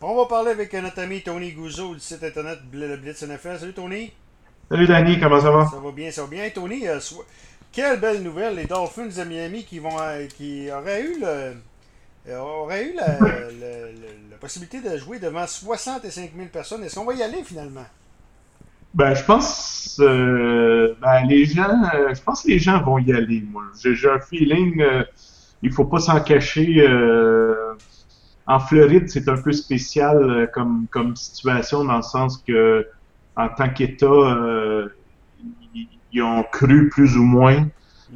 On va parler avec notre ami Tony Gouzeau du site internet le Blitz NFL. Salut Tony. Salut Danny, comment ça va? Ça va bien, ça va bien. Tony, euh, quelle belle nouvelle, les Dolphins de Miami qui vont euh, qui auraient eu le euh, auraient eu la, la, possibilité de jouer devant 65 000 personnes. Est-ce qu'on va y aller finalement? Ben, je pense ben, les gens je pense que les gens vont y aller, moi. J'ai un feeling il faut pas s'en cacher en Floride, c'est un peu spécial euh, comme, comme situation dans le sens que en tant qu'État, euh, ils, ont cru plus ou moins.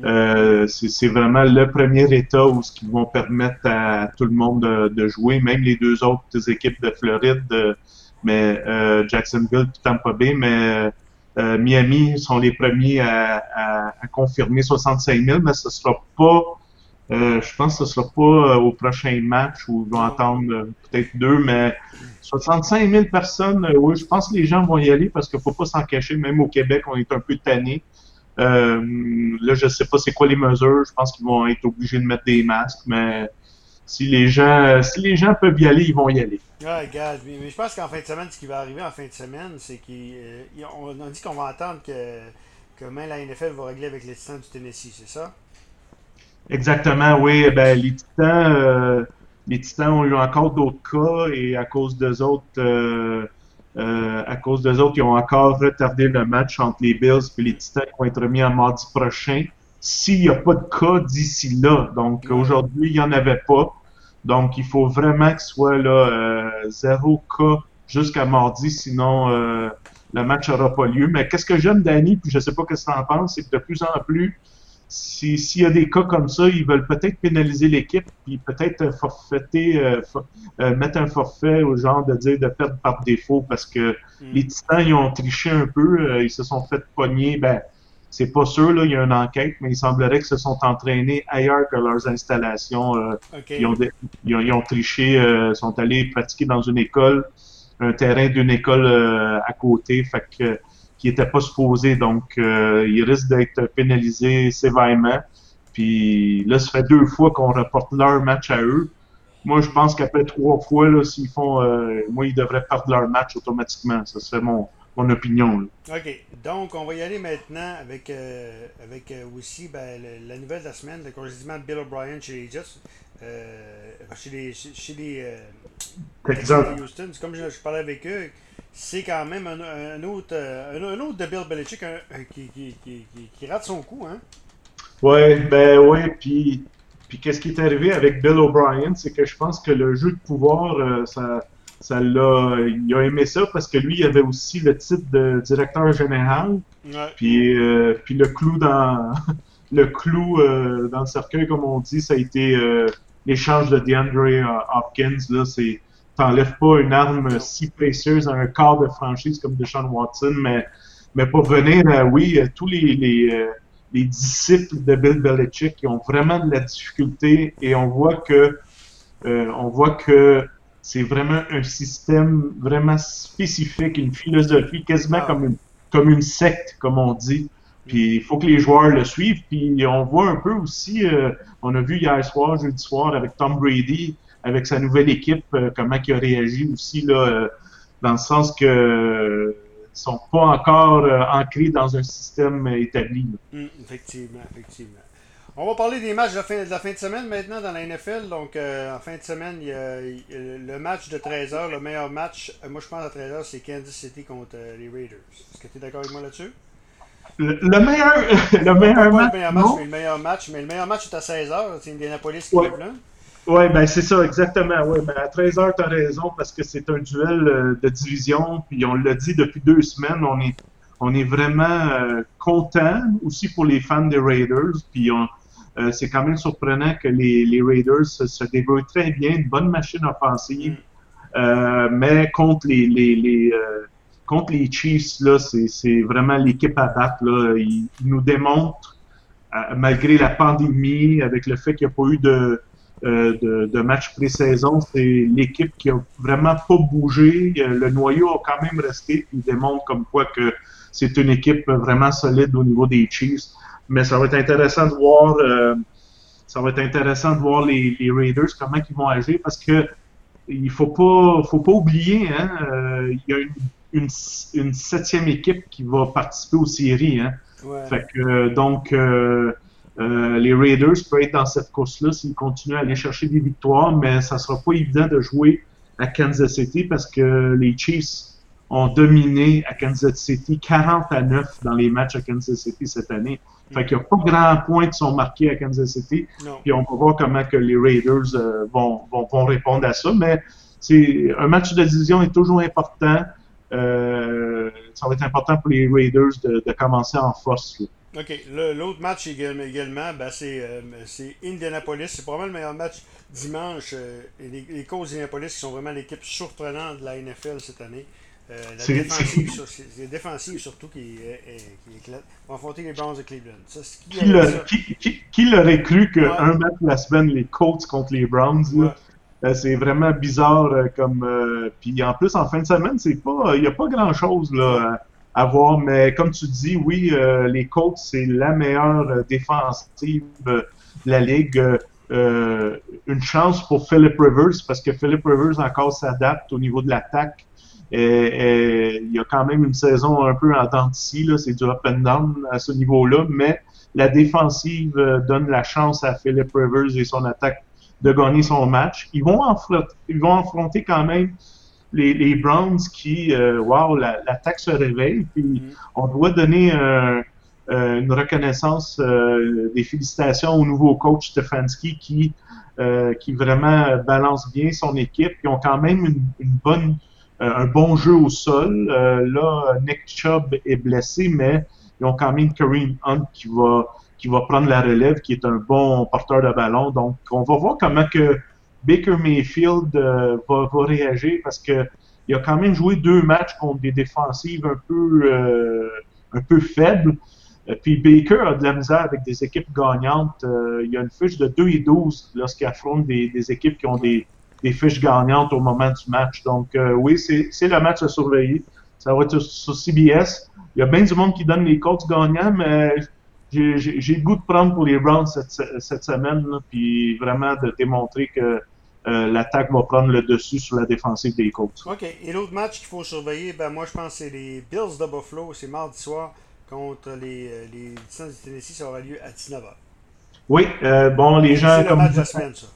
Euh, c'est vraiment le premier État où ce qu'ils vont permettre à tout le monde de, jouer, même les deux autres équipes de Floride, mais Jacksonville et Tampa Bay, mais Miami sont les premiers à, à, confirmer 65 000, mais ce sera pas euh, je pense que ce ne sera pas euh, au prochain match où ils vont attendre euh, peut-être deux, mais 65 000 personnes, oui, je pense que les gens vont y aller parce qu'il ne faut pas s'en cacher. Même au Québec, on est un peu tanné. là, je ne sais pas c'est quoi les mesures. Je pense qu'ils vont être obligés de mettre des masques, mais si les gens, si les gens peuvent y aller, ils vont y aller. Ah, regarde, mais je pense qu'en fin de semaine, ce qui va arriver en fin de semaine, c'est qu'on a dit qu'on va attendre que, même la NFL va régler avec les du Tennessee, c'est ça? Exactement, oui. Ben, les Titans, euh, les Titans ont eu encore d'autres cas et à cause d'eux autres, euh, euh, à cause d'eux autres, ils ont encore retardé le match entre les Bills et les Titans qui vont être remis en mardi prochain. S'il n'y a pas de cas d'ici là, donc aujourd'hui, il n'y en avait pas. Donc, il faut vraiment que ce soit là, zéro cas jusqu'à mardi, sinon le match n'aura pas lieu. Mais qu'est-ce que j'aime, Danny, puis je ne sais pas ce que tu en penses, c'est que de plus en plus, s'il y a des cas comme ça, ils veulent peut-être pénaliser l'équipe, puis peut-être forfaiter, euh, euh, mettre un forfait au genre de dire de perdre par défaut, parce que hmm. les Titans, ils ont triché un peu, euh, ils se sont fait pogner, ben, c'est pas sûr, là, il y a une enquête, mais il semblerait qu'ils se sont entraînés ailleurs que leurs installations. ils, ont, ils, ont, triché, sont allés pratiquer dans une école, un terrain d'une école à côté, fait que qui n'étaient pas supposés. Donc, euh, ils risquent d'être pénalisés sévèrement. Puis là, ça fait deux fois qu'on reporte leur match à eux. Moi, je pense qu'après trois fois, s'ils font, euh, moi, ils devraient perdre leur match automatiquement. Ça serait mon, mon opinion. OK. Donc, on va y aller maintenant avec, euh, avec aussi ben, la nouvelle de la semaine, le congédiement de Bill O'Brien chez les Jets, chez les, chez, les Houston. Comme je, je, parlais avec eux, c'est quand même un, autre, euh, un, autre de Bill Belichick qui, qui, qui, qui, rate son coup, hein? Oui, ben oui, puis, puis qu'est-ce qui est arrivé avec Bill O'Brien, c'est que je pense que le jeu de pouvoir, euh, ça, ça l'a, il a aimé ça parce que lui, il avait aussi le titre de directeur général, puis, euh, puis le clou dans le clou dans le cercueil, comme on dit, ça a été l'échange de DeAndre Hopkins, là, c'est t'enlèves pas une arme si précieuse à un quart de franchise comme Deshaun Watson, mais, mais pour venir, euh, oui, euh, tous les, les, euh, les, disciples de Bill Belichick qui ont vraiment de la difficulté et on voit que on voit que c'est vraiment un système vraiment spécifique, une philosophie quasiment ah. comme une comme une secte, comme on dit. Puis il faut que les joueurs le suivent. Puis on voit un peu aussi, on a vu hier soir, jeudi soir, avec Tom Brady, avec sa nouvelle équipe, euh, comment il a réagi aussi, là, euh, dans le sens que euh, sont pas encore ancrés dans un système établi. Hum, effectivement, effectivement. On va parler des matchs de la fin de, la fin de semaine maintenant dans la NFL. Donc, en fin de semaine, le match de 13h, le meilleur match, moi je pense à 13h, c'est Kansas City contre les Raiders. Est-ce que tu es d'accord avec moi là-dessus? Le, meilleur, le meilleur match. Le meilleur match, mais le meilleur match, mais le meilleur match est à 16h. C'est Indianapolis qui est là. Oui, ben c'est ça, exactement. Ouais, ben à 13h, tu as raison, parce que c'est un duel euh, de division, puis on l'a dit depuis deux semaines, on est, on est vraiment euh, content aussi pour les fans des Raiders, puis euh, c'est quand même surprenant que les, les Raiders se, se, débrouillent très bien, une bonne machine offensive, mm. mais contre les, les, les contre les Chiefs, là, c'est vraiment l'équipe à battre. Ils, ils nous démontrent, malgré la pandémie, avec le fait qu'il n'y a pas eu de euh, de, match pré-saison, c'est l'équipe qui a vraiment pas bougé. Euh, le noyau a quand même resté. Il démontre comme quoi que c'est une équipe vraiment solide au niveau des Chiefs. Mais ça va être intéressant de voir, euh, ça va être intéressant de voir les, les, Raiders comment ils vont agir parce que il faut pas, faut pas oublier, hein, il y a une, une, septième équipe qui va participer aux séries. Hein. Fait que, donc, les Raiders peuvent être dans cette course-là s'ils continuent à aller chercher des victoires, mais ça sera pas évident de jouer à Kansas City parce que les Chiefs ont dominé à Kansas City 40 à 9 dans les matchs à Kansas City cette année. Fait qu'il n'y a pas grand point qui sont marqués à Kansas City. Puis on va voir comment que les Raiders euh, vont, vont, vont, répondre à ça. Mais c'est un match de division est toujours important. Euh, ça va être important pour les Raiders de, de commencer en force. OK. L'autre match également, ben euh, c'est Indianapolis. C'est probablement le meilleur match dimanche. les, les Colts d'Indianapolis qui sont vraiment l'équipe surprenante de la NFL cette année. Euh, la défensive, défensive surtout qui, qui éclate. On va affronter les Browns de Cleveland. Ça, qui, l'aurait cru qu'un match la semaine, les Colts contre les Browns, euh, c'est vraiment bizarre euh, comme. puis en plus, en fin de semaine, c'est pas, il n'y a pas grand chose là, à, voir. Mais comme tu dis, oui, les Colts, c'est la meilleure défensive de la ligue. une chance pour Philip Rivers parce que Philip Rivers encore s'adapte au niveau de l'attaque et, il y a quand même une saison un peu en dents là, c'est du up and down à ce niveau-là, mais la défensive euh, donne la chance à Philip Rivers et son attaque de gagner son match. Ils vont, affronter, ils vont affronter quand même les, les Browns qui, euh, wow, l'attaque se réveille, puis mm-hmm. on doit donner euh, une reconnaissance, des félicitations au nouveau coach Stefanski qui, qui vraiment balance bien son équipe. Ils ont quand même une, une bonne euh, un bon jeu au sol. Euh, là, Nick Chubb est blessé, mais ils ont quand même Kareem Hunt qui va, qui va prendre la relève, qui est un bon porteur de ballon. Donc, on va voir comment que Baker Mayfield euh, va, réagir parce que il a quand même joué deux matchs contre des défensives un peu, un peu faibles. Puis Baker a de la misère avec des équipes gagnantes. il y a une fiche de 2 et 12 lorsqu'il affronte des, équipes qui ont des, des fiches gagnantes au moment du match. Donc, euh, oui, c'est le match à surveiller. Ça va être sur CBS. Il y a bien du monde qui donne les coachs gagnants, mais j'ai le goût de prendre pour les Browns cette, semaine, puis vraiment de démontrer que euh, l'attaque va prendre le dessus sur la défensive des Colts. OK. Et l'autre match qu'il faut surveiller, ben moi je pense que c'est les Bills de Buffalo. C'est mardi soir contre les, euh, les Titans du Tennessee. Ça aura lieu à 19h. Oui, bon, les gens. C'est le match de la semaine, ça.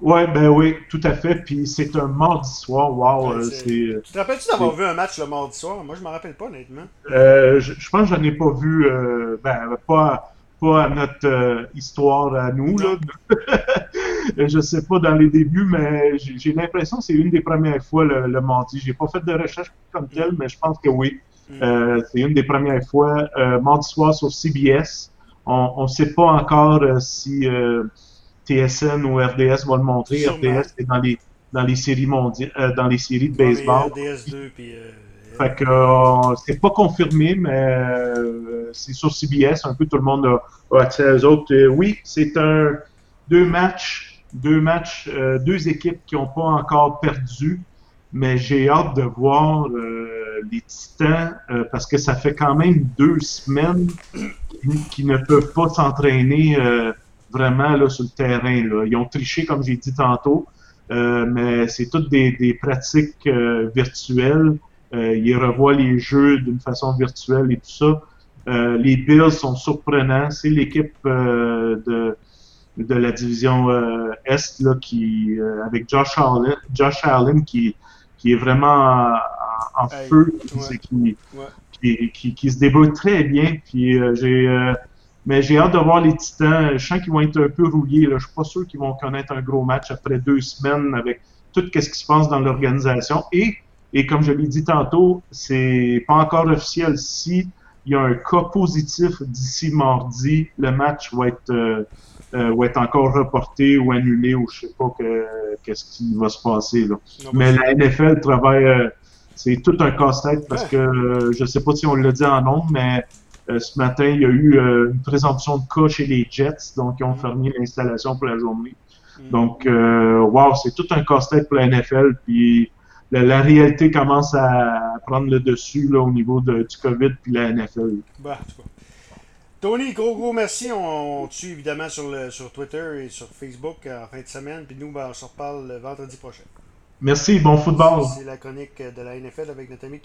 Ouais, ben oui, tout à fait. Puis c'est un mardi soir. Wow, euh, c'est. Tu te rappelles-tu d'avoir vu un match le mardi soir? Moi, je me rappelle pas, honnêtement. Euh, je, je, pense que je n'en ai pas vu. Euh, ben, pas, pas à notre euh, histoire à nous. Là. je sais pas dans les débuts, mais j'ai l'impression que c'est une des premières fois le, le mardi. J'ai pas fait de recherche comme telle, mais je pense que oui. Mm. c'est une des premières fois. mardi soir sur CBS. On ne sait pas encore si TSN ou RDS va le montrer. RDS est dans les, dans les séries mondiales, euh, dans les séries de baseball. RDS 2 puis. Euh, fait que euh, c'est pas confirmé, mais c'est sur CBS. Un peu tout le monde a, a accès aux autres. oui, c'est un deux matchs, deux matchs, deux équipes qui n'ont pas encore perdu. Mais j'ai hâte de voir les Titans parce que ça fait quand même deux semaines qu'ils ne peuvent pas s'entraîner vraiment là, sur le terrain. Là. Ils ont triché, comme j'ai dit tantôt, euh, mais c'est toutes des, des pratiques euh, virtuelles. Euh, ils revoient les jeux d'une façon virtuelle et tout ça. Les Bills sont surprenants. C'est l'équipe de, de la division Est là, qui, avec Josh Allen, Josh Allen qui, qui est vraiment en, feu, qui, qui, qui, qui, se débrouille très bien. Puis j'ai mais j'ai hâte de voir les Titans. Je sens qu'ils vont être un peu rouillés. Là. Je suis pas sûr qu'ils vont connaître un gros match après deux semaines avec tout ce qui se passe dans l'organisation. Et, et comme je l'ai dit tantôt, c'est pas encore officiel. Si il y a un cas positif d'ici mardi, le match va être, euh, euh, va être encore reporté ou annulé ou je sais pas qu'est-ce qui va se passer. Là. Mais la NFL travaille. Euh, c'est tout un casse-tête parce que je sais pas si on l'a dit en nombre, mais euh, ce matin, il y a eu euh, une présomption de cas chez les Jets, donc ils ont mm. fermé l'installation pour la journée. Mm. Donc, euh, wow, c'est tout un casse-tête pour la NFL. Puis la, réalité commence à prendre le dessus là, au niveau de, du COVID puis la NFL. Bah, Tony, gros gros merci. On, te suit évidemment sur, le, sur Twitter et sur Facebook en fin de semaine. Puis nous, ben, on se reparle le vendredi prochain. Merci, bon football. C'est la chronique de la NFL avec notre ami Tony.